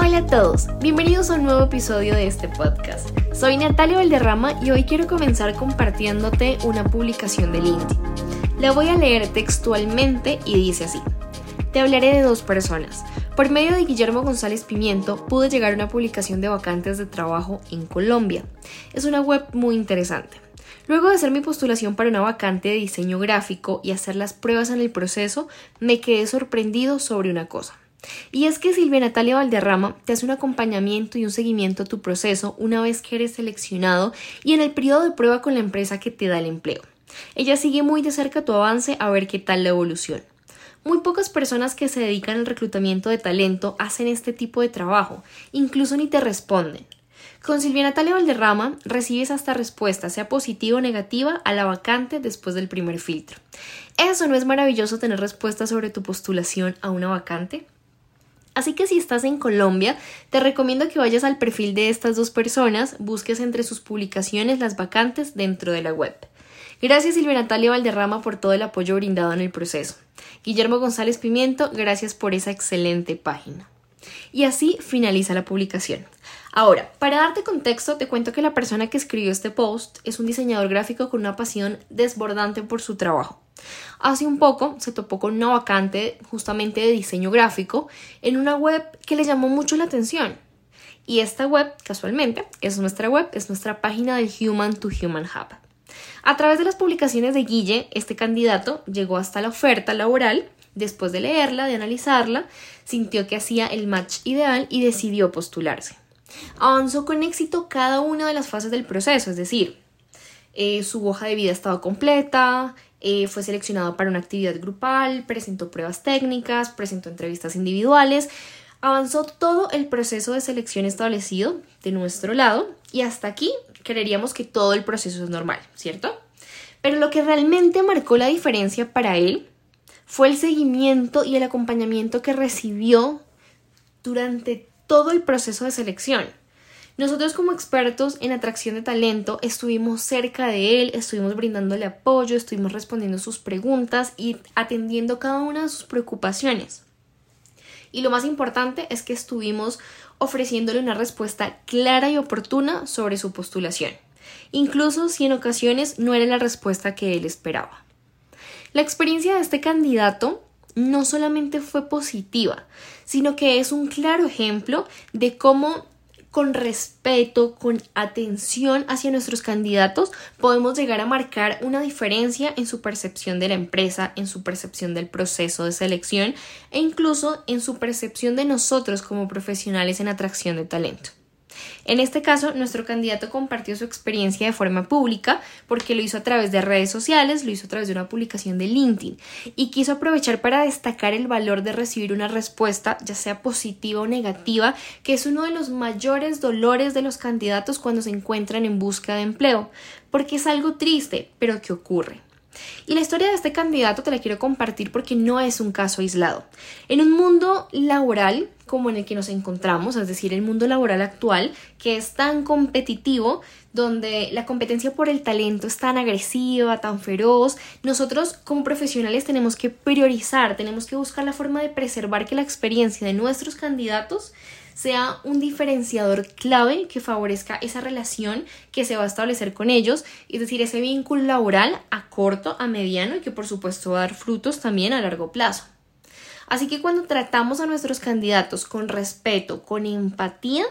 Hola a todos, bienvenidos a un nuevo episodio de este podcast. Soy Natalia Valderrama y hoy quiero comenzar compartiéndote una publicación de LinkedIn. La voy a leer textualmente y dice así. Te hablaré de dos personas. Por medio de Guillermo González Pimiento pude llegar a una publicación de vacantes de trabajo en Colombia. Es una web muy interesante. Luego de hacer mi postulación para una vacante de diseño gráfico y hacer las pruebas en el proceso, me quedé sorprendido sobre una cosa. Y es que Silvia Natalia Valderrama te hace un acompañamiento y un seguimiento a tu proceso una vez que eres seleccionado y en el periodo de prueba con la empresa que te da el empleo. Ella sigue muy de cerca tu avance a ver qué tal la evolución. Muy pocas personas que se dedican al reclutamiento de talento hacen este tipo de trabajo, incluso ni te responden. Con Silvia Natalia Valderrama recibes hasta respuesta, sea positiva o negativa, a la vacante después del primer filtro. ¿Eso no es maravilloso tener respuesta sobre tu postulación a una vacante? Así que si estás en Colombia, te recomiendo que vayas al perfil de estas dos personas, busques entre sus publicaciones las vacantes dentro de la web. Gracias Silvia Natalia Valderrama por todo el apoyo brindado en el proceso. Guillermo González Pimiento, gracias por esa excelente página. Y así finaliza la publicación. Ahora, para darte contexto, te cuento que la persona que escribió este post es un diseñador gráfico con una pasión desbordante por su trabajo. Hace un poco se topó con una vacante justamente de diseño gráfico en una web que le llamó mucho la atención. Y esta web, casualmente, es nuestra web, es nuestra página del Human to Human Hub. A través de las publicaciones de Guille, este candidato llegó hasta la oferta laboral, después de leerla, de analizarla, sintió que hacía el match ideal y decidió postularse. Avanzó con éxito cada una de las fases del proceso, es decir, eh, su hoja de vida estaba completa, eh, fue seleccionado para una actividad grupal, presentó pruebas técnicas, presentó entrevistas individuales, avanzó todo el proceso de selección establecido de nuestro lado y hasta aquí creeríamos que todo el proceso es normal, ¿cierto? Pero lo que realmente marcó la diferencia para él fue el seguimiento y el acompañamiento que recibió durante todo el proceso de selección. Nosotros como expertos en atracción de talento estuvimos cerca de él, estuvimos brindándole apoyo, estuvimos respondiendo sus preguntas y atendiendo cada una de sus preocupaciones. Y lo más importante es que estuvimos ofreciéndole una respuesta clara y oportuna sobre su postulación, incluso si en ocasiones no era la respuesta que él esperaba. La experiencia de este candidato no solamente fue positiva, sino que es un claro ejemplo de cómo con respeto, con atención hacia nuestros candidatos, podemos llegar a marcar una diferencia en su percepción de la empresa, en su percepción del proceso de selección e incluso en su percepción de nosotros como profesionales en atracción de talento. En este caso, nuestro candidato compartió su experiencia de forma pública porque lo hizo a través de redes sociales, lo hizo a través de una publicación de LinkedIn y quiso aprovechar para destacar el valor de recibir una respuesta, ya sea positiva o negativa, que es uno de los mayores dolores de los candidatos cuando se encuentran en busca de empleo, porque es algo triste, pero que ocurre. Y la historia de este candidato te la quiero compartir porque no es un caso aislado. En un mundo laboral como en el que nos encontramos, es decir, el mundo laboral actual, que es tan competitivo, donde la competencia por el talento es tan agresiva, tan feroz, nosotros como profesionales tenemos que priorizar, tenemos que buscar la forma de preservar que la experiencia de nuestros candidatos sea un diferenciador clave que favorezca esa relación que se va a establecer con ellos, es decir, ese vínculo laboral a corto, a mediano y que por supuesto va a dar frutos también a largo plazo. Así que cuando tratamos a nuestros candidatos con respeto, con empatía,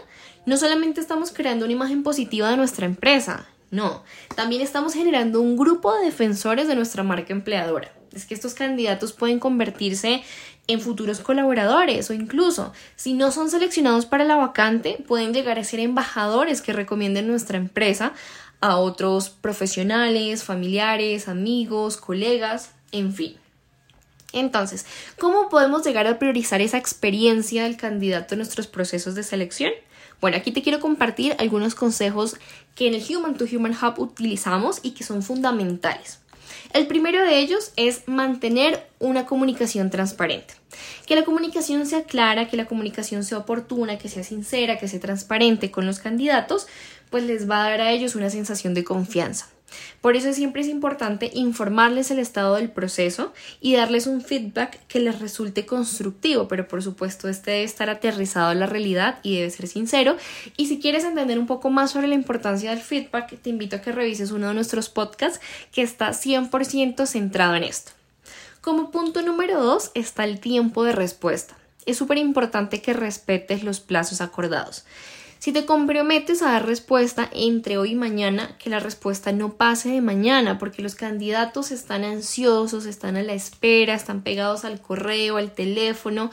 no solamente estamos creando una imagen positiva de nuestra empresa, no, también estamos generando un grupo de defensores de nuestra marca empleadora. Es que estos candidatos pueden convertirse en futuros colaboradores o incluso si no son seleccionados para la vacante pueden llegar a ser embajadores que recomienden nuestra empresa a otros profesionales, familiares, amigos, colegas, en fin. Entonces, ¿cómo podemos llegar a priorizar esa experiencia del candidato en nuestros procesos de selección? Bueno, aquí te quiero compartir algunos consejos que en el Human to Human Hub utilizamos y que son fundamentales. El primero de ellos es mantener una comunicación transparente. Que la comunicación sea clara, que la comunicación sea oportuna, que sea sincera, que sea transparente con los candidatos, pues les va a dar a ellos una sensación de confianza. Por eso siempre es importante informarles el estado del proceso y darles un feedback que les resulte constructivo, pero por supuesto este debe estar aterrizado a la realidad y debe ser sincero. Y si quieres entender un poco más sobre la importancia del feedback, te invito a que revises uno de nuestros podcasts que está 100% centrado en esto. Como punto número 2 está el tiempo de respuesta. Es súper importante que respetes los plazos acordados. Si te comprometes a dar respuesta entre hoy y mañana, que la respuesta no pase de mañana, porque los candidatos están ansiosos, están a la espera, están pegados al correo, al teléfono,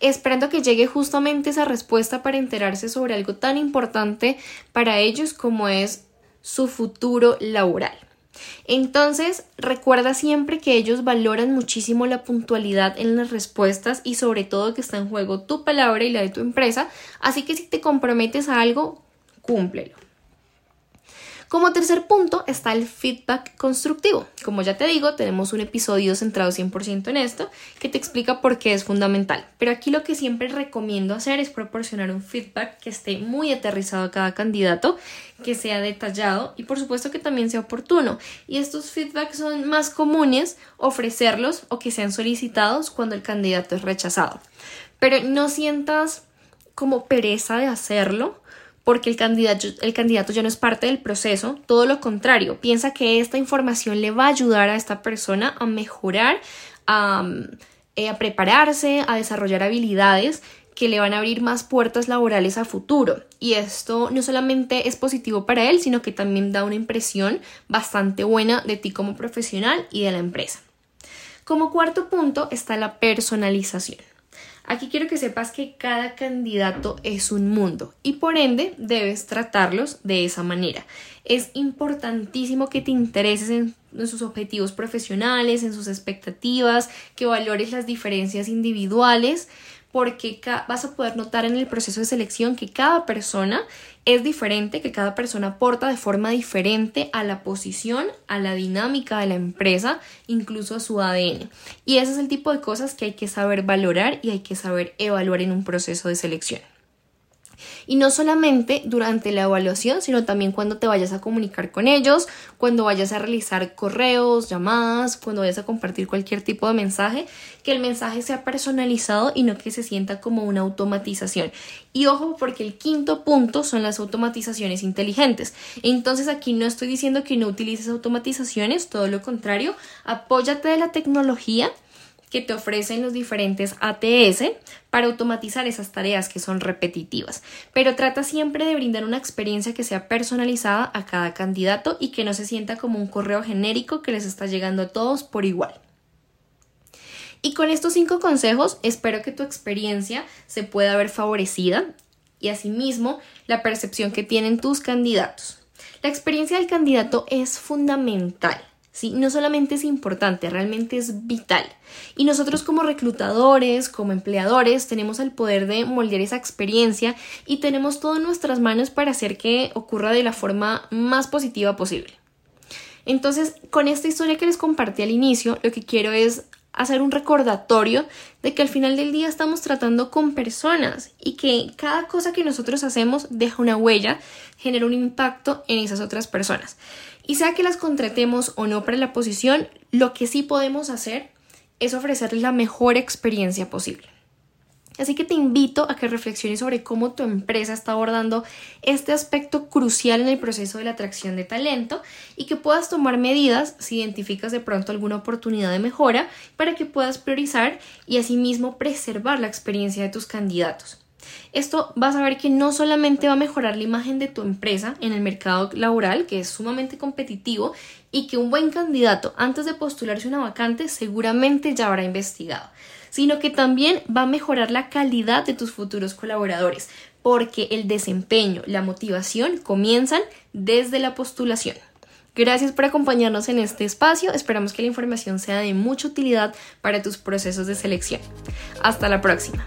esperando que llegue justamente esa respuesta para enterarse sobre algo tan importante para ellos como es su futuro laboral. Entonces, recuerda siempre que ellos valoran muchísimo la puntualidad en las respuestas y sobre todo que está en juego tu palabra y la de tu empresa, así que si te comprometes a algo, cúmplelo. Como tercer punto está el feedback constructivo. Como ya te digo, tenemos un episodio centrado 100% en esto que te explica por qué es fundamental. Pero aquí lo que siempre recomiendo hacer es proporcionar un feedback que esté muy aterrizado a cada candidato, que sea detallado y por supuesto que también sea oportuno. Y estos feedbacks son más comunes ofrecerlos o que sean solicitados cuando el candidato es rechazado. Pero no sientas como pereza de hacerlo porque el candidato, ya no es parte del proceso, todo lo contrario, piensa que esta información le va a ayudar a esta persona a mejorar, a, eh, a prepararse, a desarrollar habilidades que le van a abrir más puertas laborales a futuro. Y esto no solamente es positivo para él, sino que también da una impresión bastante buena de ti como profesional y de la empresa. Como cuarto punto está la personalización. Aquí quiero que sepas que cada candidato es un mundo y por ende debes tratarlos de esa manera. Es importantísimo que te intereses en, sus objetivos profesionales, en sus expectativas, que valores las diferencias individuales porque vas a poder notar en el proceso de selección que cada persona es diferente, que cada persona aporta de forma diferente a la posición, a la dinámica de la empresa, incluso a su ADN. Y ese es el tipo de cosas que hay que saber valorar y hay que saber evaluar en un proceso de selección. Y no solamente durante la evaluación, sino también cuando te vayas a comunicar con ellos, cuando vayas a realizar correos, llamadas, cuando vayas a compartir cualquier tipo de mensaje, que el mensaje sea personalizado y no que se sienta como una automatización. Y ojo, porque el quinto punto son las automatizaciones inteligentes. Entonces aquí no estoy diciendo que no utilices automatizaciones, todo lo contrario, apóyate de la tecnología que te ofrecen los diferentes ATS para automatizar esas tareas que son repetitivas. Pero trata siempre de brindar una experiencia que sea personalizada a cada candidato y que no se sienta como un correo genérico que les está llegando a todos por igual. Y con estos cinco consejos espero que tu experiencia se pueda ver favorecida y asimismo la percepción que tienen tus candidatos. La experiencia del candidato es fundamental ¿sí? No solamente es importante, realmente es vital. Y nosotros como reclutadores, como empleadores, tenemos el poder de moldear esa experiencia y tenemos todo en nuestras manos para hacer que ocurra de la forma más positiva posible. Entonces, con esta historia que les compartí al inicio, lo que quiero es hacer un recordatorio de que al final del día estamos tratando con personas y que cada cosa que nosotros hacemos deja una huella, genera un impacto en esas otras personas. Y sea que las contratemos o no para la posición, lo que sí podemos hacer es ofrecerles la mejor experiencia posible. Así que te invito a que reflexiones sobre cómo tu empresa está abordando este aspecto crucial en el proceso de la atracción de talento y que puedas tomar medidas si identificas de pronto alguna oportunidad de mejora para que puedas priorizar y asimismo preservar la experiencia de tus candidatos. Esto vas a ver que no solamente va a mejorar la imagen de tu empresa en el mercado laboral, que es sumamente competitivo, y que un buen candidato antes de postularse una vacante seguramente ya habrá investigado, sino que también va a mejorar la calidad de tus futuros colaboradores, porque el desempeño, la motivación comienzan desde la postulación. Gracias por acompañarnos en este espacio. Esperamos que la información sea de mucha utilidad para tus procesos de selección. Hasta la próxima.